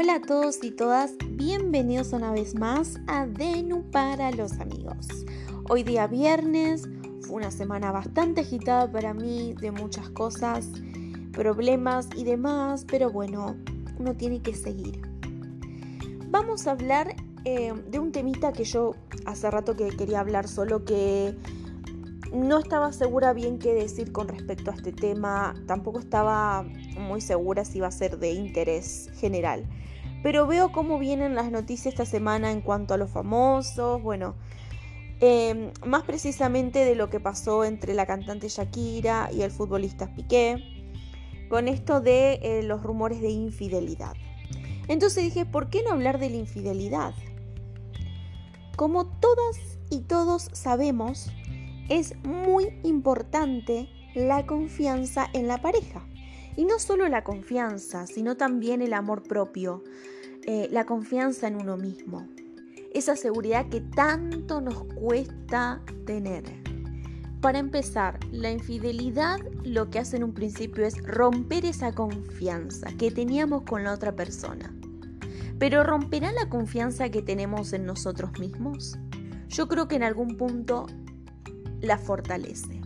Hola a todos y todas, bienvenidos una vez más a Denu para los amigos. Hoy día viernes, fue una semana bastante agitada para mí, de muchas cosas, problemas y demás, pero bueno, uno tiene que seguir. Vamos a hablar eh, de un temita que yo hace rato que quería hablar, solo que no estaba segura bien qué decir con respecto a este tema, tampoco estaba muy segura si iba a ser de interés general. Pero veo cómo vienen las noticias esta semana en cuanto a los famosos, bueno, em, más precisamente de lo que pasó entre la cantante Shakira y el futbolista Piqué, con esto de eh, los rumores de infidelidad. Entonces dije, ¿por qué no hablar de la infidelidad? Como todas y todos sabemos, es muy importante la confianza en la pareja. Y no solo la confianza, sino también el amor propio, eh, la confianza en uno mismo. Esa seguridad que tanto nos cuesta tener. Para empezar, la infidelidad lo que hace en un principio es romper esa confianza que teníamos con la otra persona. Pero ¿romperá la confianza que tenemos en nosotros mismos? Yo creo que en algún punto la fortalece.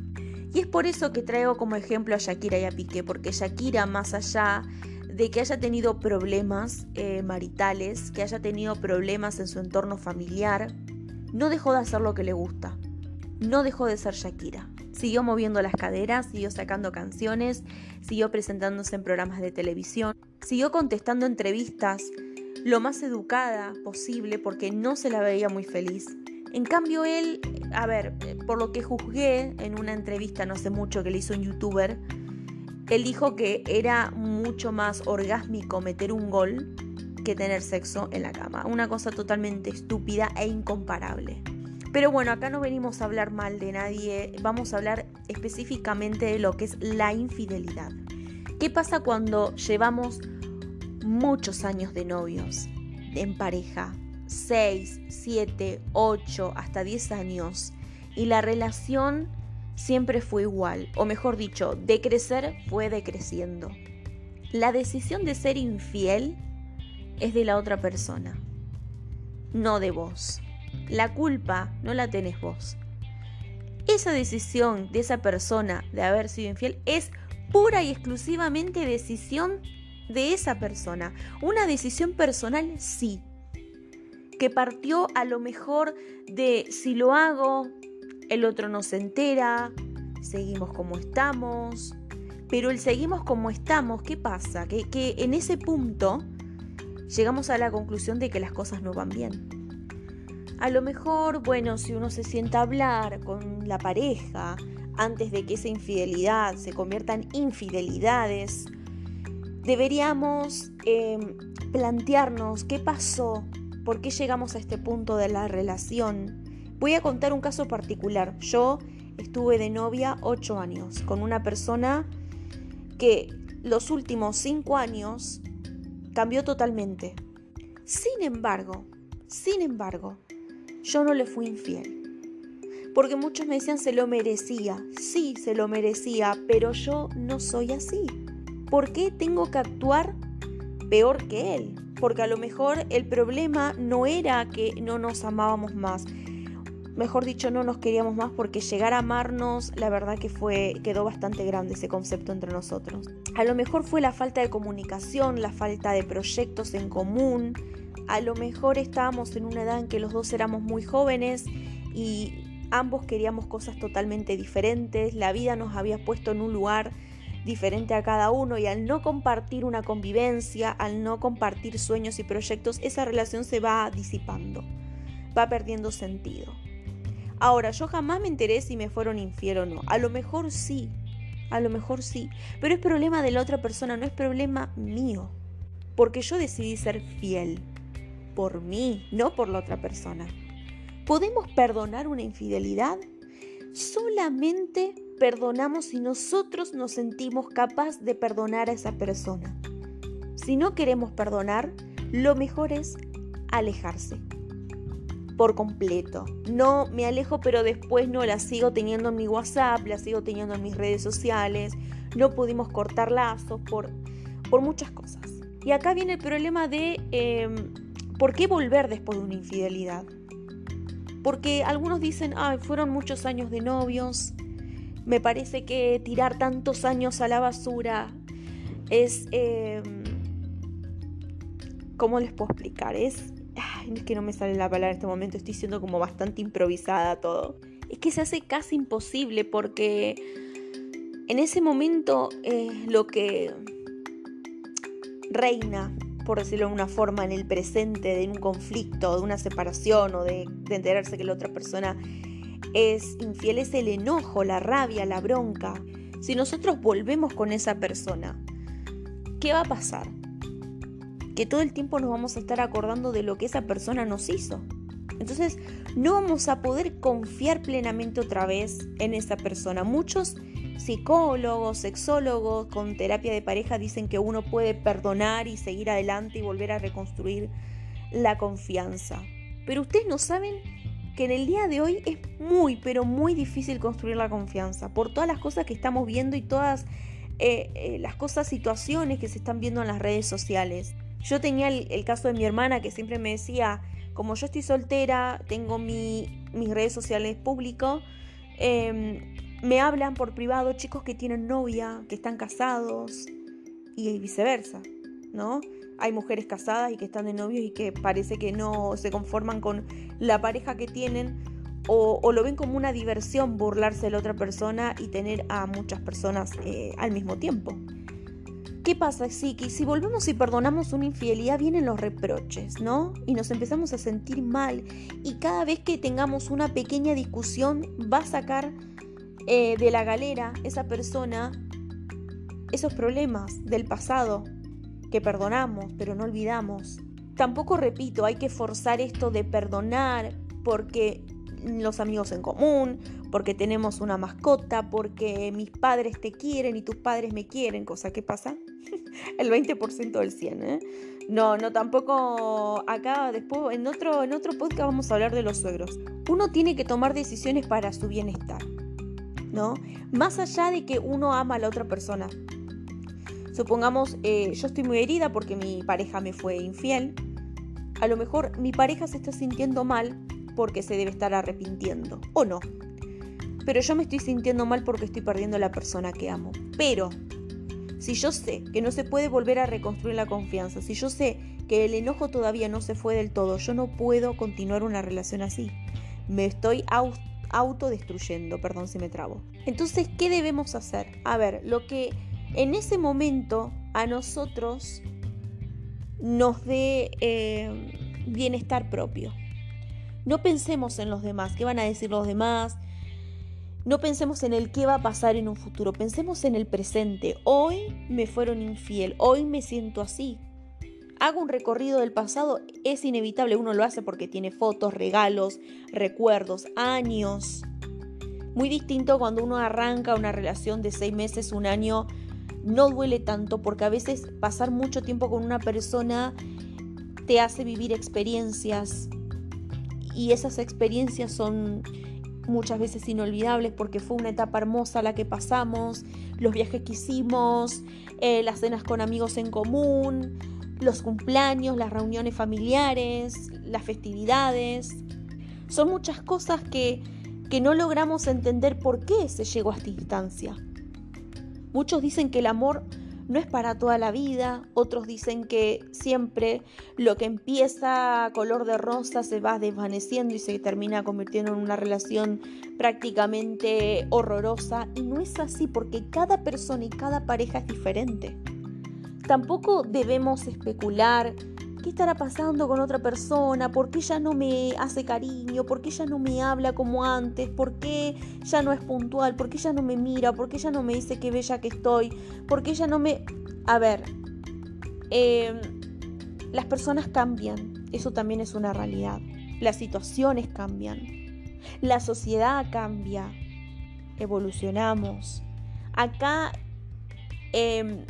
Y es por eso que traigo como ejemplo a Shakira y a Piqué, porque Shakira, más allá de que haya tenido problemas eh, maritales, que haya tenido problemas en su entorno familiar, no dejó de hacer lo que le gusta. No dejó de ser Shakira. Siguió moviendo las caderas, siguió sacando canciones, siguió presentándose en programas de televisión, siguió contestando entrevistas lo más educada posible porque no se la veía muy feliz. En cambio él, a ver, por lo que juzgué en una entrevista no hace mucho que le hizo un youtuber, él dijo que era mucho más orgásmico meter un gol que tener sexo en la cama. Una cosa totalmente estúpida e incomparable. Pero bueno, acá no venimos a hablar mal de nadie, vamos a hablar específicamente de lo que es la infidelidad. ¿Qué pasa cuando llevamos muchos años de novios, en pareja, 6, 7, 8, hasta 10 años y la relación siempre fue igual, o mejor dicho, de crecer fue decreciendo. La decisión de ser infiel es de la otra persona, no de vos. La culpa no la tenés vos. Esa decisión de esa persona de haber sido infiel es pura y exclusivamente decisión de esa persona. Una decisión personal, sí, que partió a lo mejor de si lo hago, el otro no se entera, seguimos como estamos, pero el seguimos como estamos, ¿qué pasa? Que, que en ese punto llegamos a la conclusión de que las cosas no van bien. A lo mejor, bueno, si uno se sienta a hablar con la pareja antes de que esa infidelidad se convierta en infidelidades, deberíamos eh, plantearnos qué pasó por qué llegamos a este punto de la relación. Voy a contar un caso particular. Yo estuve de novia ocho años con una persona que los últimos cinco años cambió totalmente. Sin embargo, sin embargo, yo no le fui infiel. Porque muchos me decían se lo merecía. Sí, se lo merecía, pero yo no soy así. ¿Por qué tengo que actuar peor que él? Porque a lo mejor el problema no era que no nos amábamos más. Mejor dicho, no nos queríamos más porque llegar a amarnos, la verdad que fue quedó bastante grande ese concepto entre nosotros. A lo mejor fue la falta de comunicación, la falta de proyectos en común. A lo mejor estábamos en una edad en que los dos éramos muy jóvenes y ambos queríamos cosas totalmente diferentes. La vida nos había puesto en un lugar diferente a cada uno y al no compartir una convivencia, al no compartir sueños y proyectos, esa relación se va disipando, va perdiendo sentido. Ahora, yo jamás me enteré si me fueron infiel o no. A lo mejor sí, a lo mejor sí, pero es problema de la otra persona, no es problema mío, porque yo decidí ser fiel por mí, no por la otra persona. ¿Podemos perdonar una infidelidad? Solamente perdonamos si nosotros nos sentimos capaz de perdonar a esa persona. Si no queremos perdonar, lo mejor es alejarse por completo. No me alejo, pero después no la sigo teniendo en mi WhatsApp, la sigo teniendo en mis redes sociales. No pudimos cortar lazos por, por muchas cosas. Y acá viene el problema de em, por qué volver después de una infidelidad. Porque algunos dicen, ay, fueron muchos años de novios, me parece que tirar tantos años a la basura es... Em, ¿Cómo les puedo explicar? Es... es que no me sale la palabra en este momento, estoy siendo como bastante improvisada todo. Es que se hace casi imposible porque en ese momento lo que reina, por decirlo de una forma, en el presente de un conflicto, de una separación o de, de enterarse que la otra persona es infiel, es el enojo, la rabia, la bronca. Si nosotros volvemos con esa persona, ¿qué va a pasar? Que todo el tiempo nos vamos a estar acordando de lo que esa persona nos hizo. Entonces, no vamos a poder confiar plenamente otra vez en esa persona. Muchos psicólogos, sexólogos con terapia de pareja dicen que uno puede perdonar y seguir adelante y volver a reconstruir la confianza. Pero ustedes no saben que en el día de hoy es muy, pero muy difícil construir la confianza por todas las cosas que estamos viendo y todas eh, eh, las cosas, situaciones que se están viendo en las redes sociales. Yo tenía el, caso de mi hermana que siempre me decía, como yo estoy soltera, tengo mis redes sociales públicos, em, me hablan por privado chicos que tienen novia, que están casados y viceversa, ¿no? hay mujeres casadas y que están de novios y que parece que no se conforman con la pareja que tienen o, lo ven como una diversión burlarse de la otra persona y tener a muchas personas eh, al mismo tiempo. ¿Qué pasa, Siki? Si volvemos y perdonamos una infidelidad, vienen los reproches, ¿no? Y nos empezamos a sentir mal. Y cada vez que tengamos una pequeña discusión, va a sacar eh, de la galera esa persona esos problemas del pasado, que perdonamos, pero no olvidamos. Tampoco repito, hay que forzar esto de perdonar porque los amigos en común, porque tenemos una mascota, porque mis padres te quieren y tus padres me quieren, cosa que pasa el 20% del 100, ¿eh? No, no tampoco acá después en otro en otro podcast vamos a hablar de los suegros. Uno tiene que tomar decisiones para su bienestar, ¿no? Más allá de que uno ama a la otra persona, Supongamos, eh, yo estoy muy herida porque mi pareja me fue infiel. A lo mejor mi pareja se está sintiendo mal porque se debe estar arrepintiendo, o no. Pero yo me estoy sintiendo mal porque estoy perdiendo a la persona que amo. Pero, si yo sé que no se puede volver a reconstruir la confianza, si yo sé que el enojo todavía no se fue del todo, yo no puedo continuar una relación así. Me estoy autodestruyendo, perdón si me trabo. Entonces, ¿qué debemos hacer? A ver, lo que en ese momento a nosotros nos dé eh, bienestar propio. No pensemos en los demás, qué van a decir los demás. No pensemos en el qué va a pasar en un futuro, pensemos en el presente. Hoy me fueron infiel, hoy me siento así. Hago un recorrido del pasado, es inevitable, uno lo hace porque tiene fotos, regalos, recuerdos, años. Muy distinto cuando uno arranca una relación de seis meses, un año no duele tanto porque a veces pasar mucho tiempo con una persona te hace vivir experiencias y esas experiencias son muchas veces inolvidables porque fue una etapa hermosa la que pasamos, los viajes que hicimos, eh, las cenas con amigos en común, los cumpleaños, las reuniones familiares, las festividades. Son muchas cosas que, que no logramos entender por qué se llegó a esta instancia. Muchos dicen que el amor no es para toda la vida, otros dicen que siempre lo que empieza color de rosa se va desvaneciendo y se termina convirtiendo en una relación prácticamente horrorosa. Y no es así porque cada persona y cada pareja es diferente. Tampoco debemos especular ¿Qué estará pasando con otra persona? ¿Por qué ya no me hace cariño? ¿Por qué ya no me habla como antes? ¿Por qué ya no es puntual? ¿Por qué ya no me mira? ¿Por qué ya no me dice qué bella que estoy? ¿Por qué ya no me... A ver, em, las personas cambian, eso también es una realidad. Las situaciones cambian, la sociedad cambia, evolucionamos. Acá... Eh,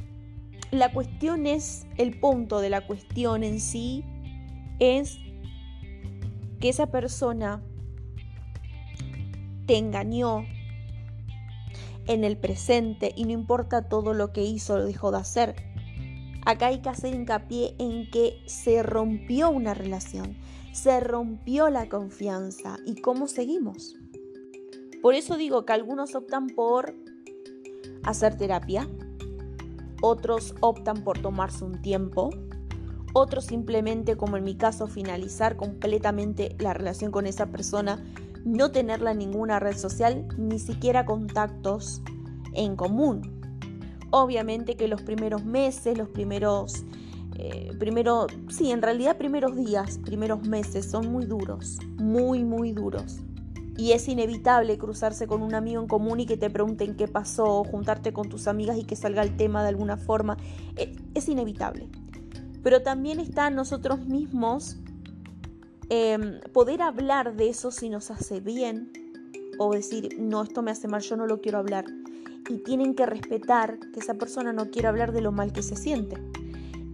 la cuestión es, el punto de la cuestión en sí es que esa persona te engañó en el presente y no importa todo lo que hizo o dejó de hacer. Acá hay que hacer hincapié en que se rompió una relación, se rompió la confianza y cómo seguimos. Por eso digo que algunos optan por hacer terapia, otros optan por tomarse un tiempo, otros simplemente, como en mi caso, finalizar completamente la relación con esa persona, no tenerla en ninguna red social, ni siquiera contactos en común. Obviamente que los primeros meses, los primeros, eh, primero, sí, en realidad primeros días, primeros meses son muy duros, muy, muy duros. Y es inevitable cruzarse con un amigo en común y que te pregunten qué pasó, juntarte con tus amigas y que salga el tema de alguna forma. Eh, es inevitable. Pero también está nosotros mismos em, poder hablar de eso si nos hace bien o decir, no, esto me hace mal, yo no lo quiero hablar. Y tienen que respetar que esa persona no quiere hablar de lo mal que se siente.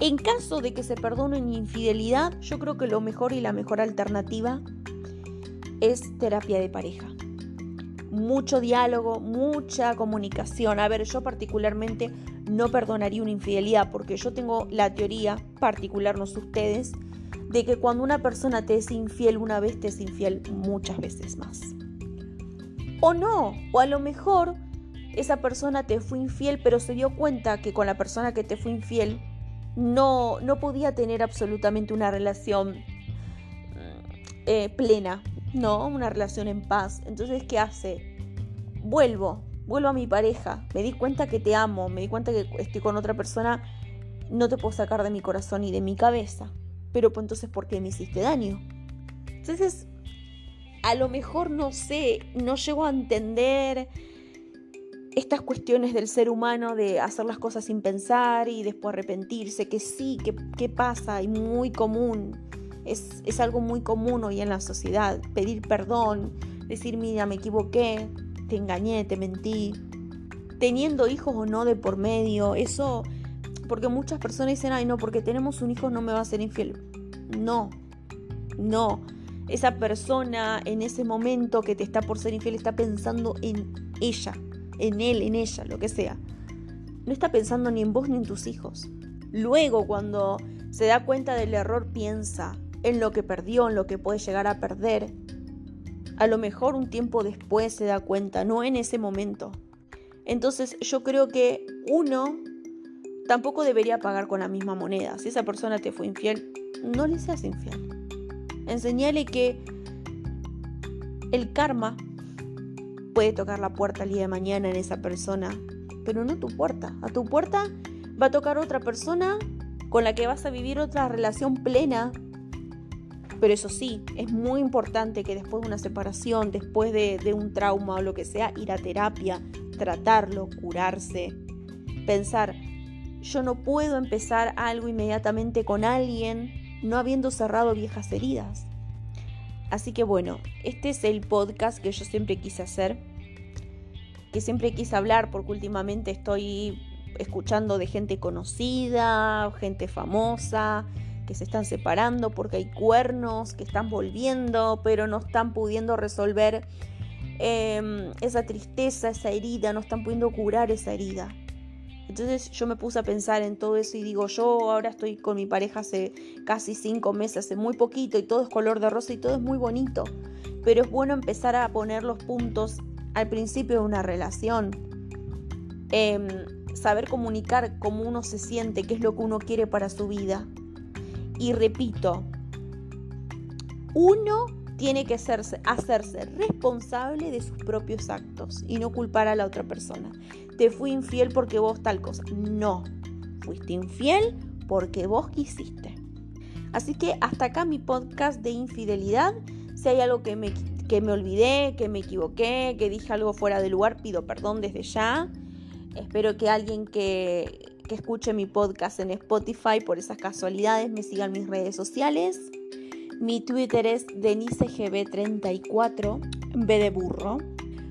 En caso de que se perdone una infidelidad, yo creo que lo mejor y la mejor alternativa es terapia de pareja. Mucho diálogo, mucha comunicación. A ver, yo particularmente no perdonaría una infidelidad porque yo tengo la teoría particular, no sé ustedes, de que cuando una persona te es infiel una vez, te es infiel muchas veces más. O no, o a lo mejor esa persona te fue infiel, pero se dio cuenta que con la persona que te fue infiel no, no podía tener absolutamente una relación eh, plena, no, una relación en paz. Entonces, ¿qué hace? Vuelvo, vuelvo a mi pareja, me di cuenta que te amo, me di cuenta que estoy con otra persona, no te puedo sacar de mi corazón y de mi cabeza. Pero pues entonces, ¿por qué me hiciste daño? Entonces, a lo mejor no sé, no llego a entender estas cuestiones del ser humano de hacer las cosas sin pensar y después arrepentirse, que sí, que, que pasa y muy común. Es, es algo muy común hoy en la sociedad, pedir perdón, decir, mira, me equivoqué, te engañé, te mentí, teniendo hijos o no de por medio, eso, porque muchas personas dicen, ay no, porque tenemos un hijo no me va a ser infiel. No, no. Esa persona en ese momento que te está por ser infiel está pensando en ella, en él, en ella, lo que sea. No está pensando ni en vos ni en tus hijos. Luego, cuando se da cuenta del error, piensa en lo que perdió, en lo que puede llegar a perder, a lo mejor un tiempo después se da cuenta, no en ese momento. Entonces yo creo que uno tampoco debería pagar con la misma moneda. Si esa persona te fue infiel, no le seas infiel. Enseñale que el karma puede tocar la puerta el día de mañana en esa persona, pero no tu puerta. A tu puerta va a tocar otra persona con la que vas a vivir otra relación plena pero eso sí, es muy importante que después de una separación, después de, un trauma o lo que sea, ir a terapia, tratarlo, curarse, pensar, yo no puedo empezar algo inmediatamente con alguien no habiendo cerrado viejas heridas. Así que bueno, este es el podcast que yo siempre quise hacer, que siempre quise hablar porque últimamente estoy escuchando de gente conocida, gente famosa, que se están separando porque hay cuernos que están volviendo, pero no están pudiendo resolver em, esa tristeza, esa herida, no están pudiendo curar esa herida. Entonces yo me puse a pensar en todo eso y digo, yo ahora estoy con mi pareja hace casi cinco meses, hace muy poquito y todo es color de rosa y todo es muy bonito. Pero es bueno empezar a poner los puntos al principio de una relación. Em, saber comunicar cómo uno se siente, qué es lo que uno quiere para su vida. Y repito, uno tiene que hacerse, hacerse responsable de sus propios actos y no culpar a la otra persona. Te fui infiel porque vos tal cosa. No, fuiste infiel porque vos quisiste. Así que hasta acá mi podcast de infidelidad. Si hay algo que me, que me olvidé, que me equivoqué, que dije algo fuera de lugar, pido perdón desde ya. Espero que alguien que, que escuche mi podcast en Spotify por esas casualidades, me sigan mis redes sociales. Mi Twitter es DeniseGB34, B de burro.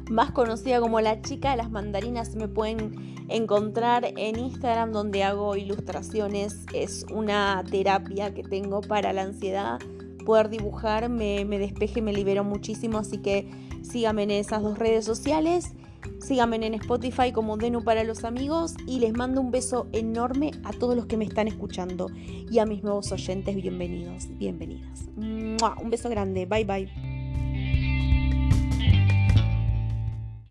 Más conocida como la chica de las mandarinas, me pueden encontrar en Instagram donde hago ilustraciones. Es una terapia que tengo para la ansiedad. Poder dibujar me, me despeje, me libero muchísimo, así que síganme en esas dos redes sociales. Síganme en Spotify como Denu para los amigos y les mando un beso enorme a todos los que me están escuchando y a mis nuevos oyentes, bienvenidos, bienvenidas. Un beso grande, bye bye.